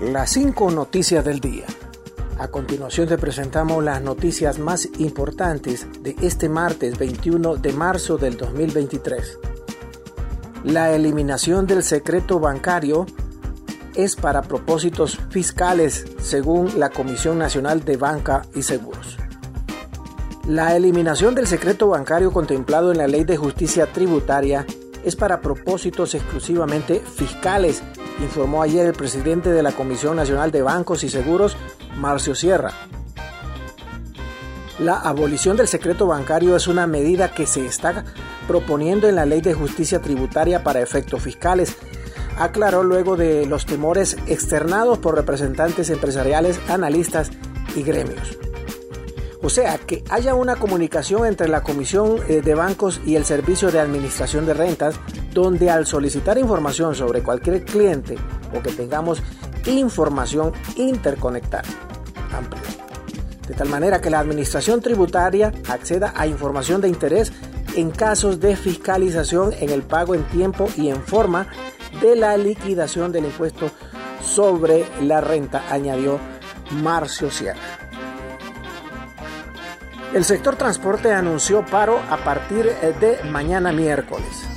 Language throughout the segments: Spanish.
Las cinco noticias del día. A continuación te presentamos las noticias más importantes de este martes 21 de marzo del 2023. La eliminación del secreto bancario es para propósitos fiscales según la Comisión Nacional de Banca y Seguros. La eliminación del secreto bancario contemplado en la Ley de Justicia Tributaria es para propósitos exclusivamente fiscales informó ayer el presidente de la Comisión Nacional de Bancos y Seguros, Marcio Sierra. La abolición del secreto bancario es una medida que se está proponiendo en la Ley de Justicia Tributaria para efectos fiscales, aclaró luego de los temores externados por representantes empresariales, analistas y gremios. O sea, que haya una comunicación entre la Comisión eh, de Bancos y el Servicio de Administración de Rentas donde al solicitar información sobre cualquier cliente o que tengamos información interconectada amplia, de tal manera que la administración tributaria acceda a información de interés en casos de fiscalización en el pago en tiempo y en forma de la liquidación del impuesto sobre la renta, añadió Marcio Sierra. El sector transporte anunció paro a partir de mañana miércoles.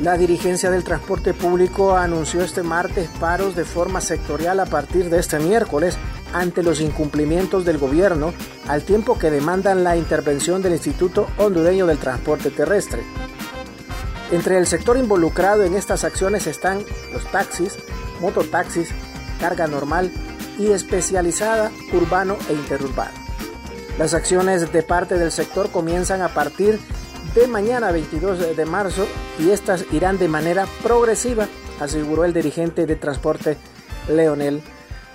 La dirigencia del transporte público anunció este martes paros de forma sectorial a partir de este miércoles ante los incumplimientos del gobierno, al tiempo que demandan la intervención del Instituto Hondureño del Transporte Terrestre. Entre el sector involucrado en estas acciones están los taxis, mototaxis, carga normal y especializada, urbano e interurbano. Las acciones de parte del sector comienzan a partir de mañana 22 de marzo y estas irán de manera progresiva, aseguró el dirigente de transporte Leonel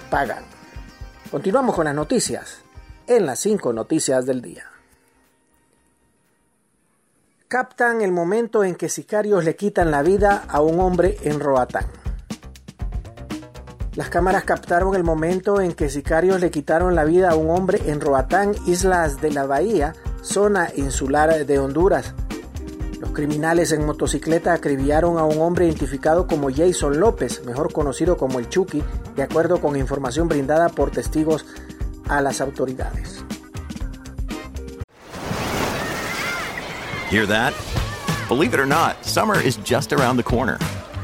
Pagan. Continuamos con las noticias en las cinco noticias del día. Captan el momento en que sicarios le quitan la vida a un hombre en Roatán. Las cámaras captaron el momento en que sicarios le quitaron la vida a un hombre en Roatán, Islas de la Bahía, zona insular de Honduras. Los criminales en motocicleta acribillaron a un hombre identificado como Jason López, mejor conocido como el Chucky, de acuerdo con información brindada por testigos a las autoridades. Hear that? Believe it or not, summer is just around the corner.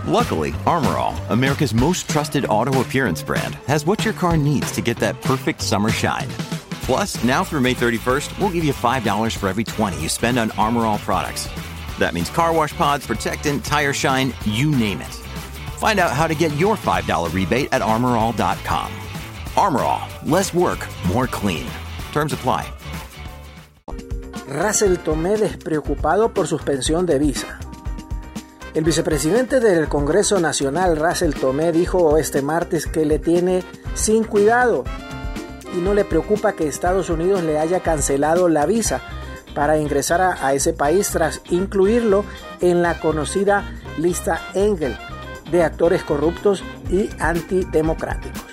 Luckily, Armorall, America's most trusted auto appearance brand, has what your car needs to get that perfect summer shine. Plus, now through May 31st, we'll give you $5 for every 20 you spend on Armorall products. That means car wash pods, protectant, tire shine, you name it. Find out how to get your $5 rebate at armorall.com. Armorall, less work, more clean. Terms apply. Russell Tomé despreocupado por suspensión de visa. El vicepresidente del Congreso Nacional, Russell Tomé, dijo este martes que le tiene sin cuidado y no le preocupa que Estados Unidos le haya cancelado la visa para ingresar a, ese país tras incluirlo en la conocida lista Engel de actores corruptos y antidemocráticos.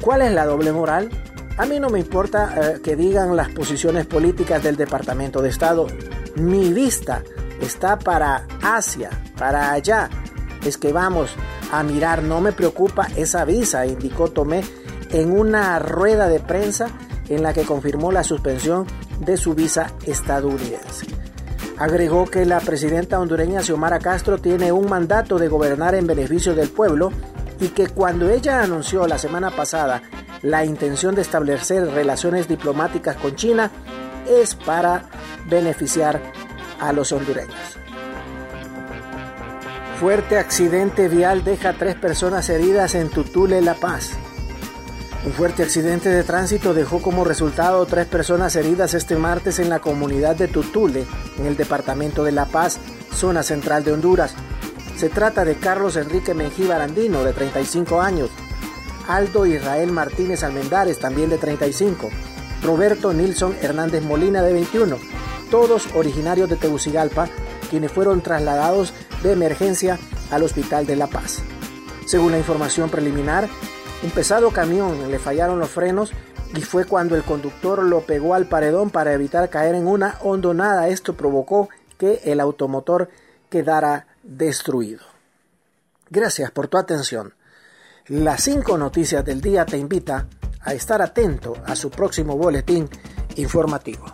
¿Cuál es la doble moral? A mí no me importa eh, que digan las posiciones políticas del Departamento de Estado. Mi vista está para Asia, para allá. Es que vamos a mirar, no me preocupa esa visa, indicó Tomé en una rueda de prensa en la que confirmó la suspensión de su visa estadounidense. Agregó que la presidenta hondureña Xiomara Castro tiene un mandato de gobernar en beneficio del pueblo y que cuando ella anunció la semana pasada la intención de establecer relaciones diplomáticas con China es para beneficiar a los hondureños. Fuerte accidente vial deja tres personas heridas en Tutule, La Paz. Un fuerte accidente de tránsito dejó como resultado tres personas heridas este martes en la comunidad de Tutule, en el departamento de La Paz, zona central de Honduras. Se trata de Carlos Enrique Mengíbar Andino, de 35 años, Aldo Israel Martínez Almendares, también de 35, Roberto Nilson Hernández Molina, de 21, todos originarios de Tegucigalpa, quienes fueron trasladados de emergencia al Hospital de La Paz. Según la información preliminar, un pesado camión le fallaron los frenos y fue cuando el conductor lo pegó al paredón para evitar caer en una hondonada. Esto provocó que el automotor quedara destruido. Gracias por tu atención. Las cinco noticias del día te invita a estar atento a su próximo boletín informativo.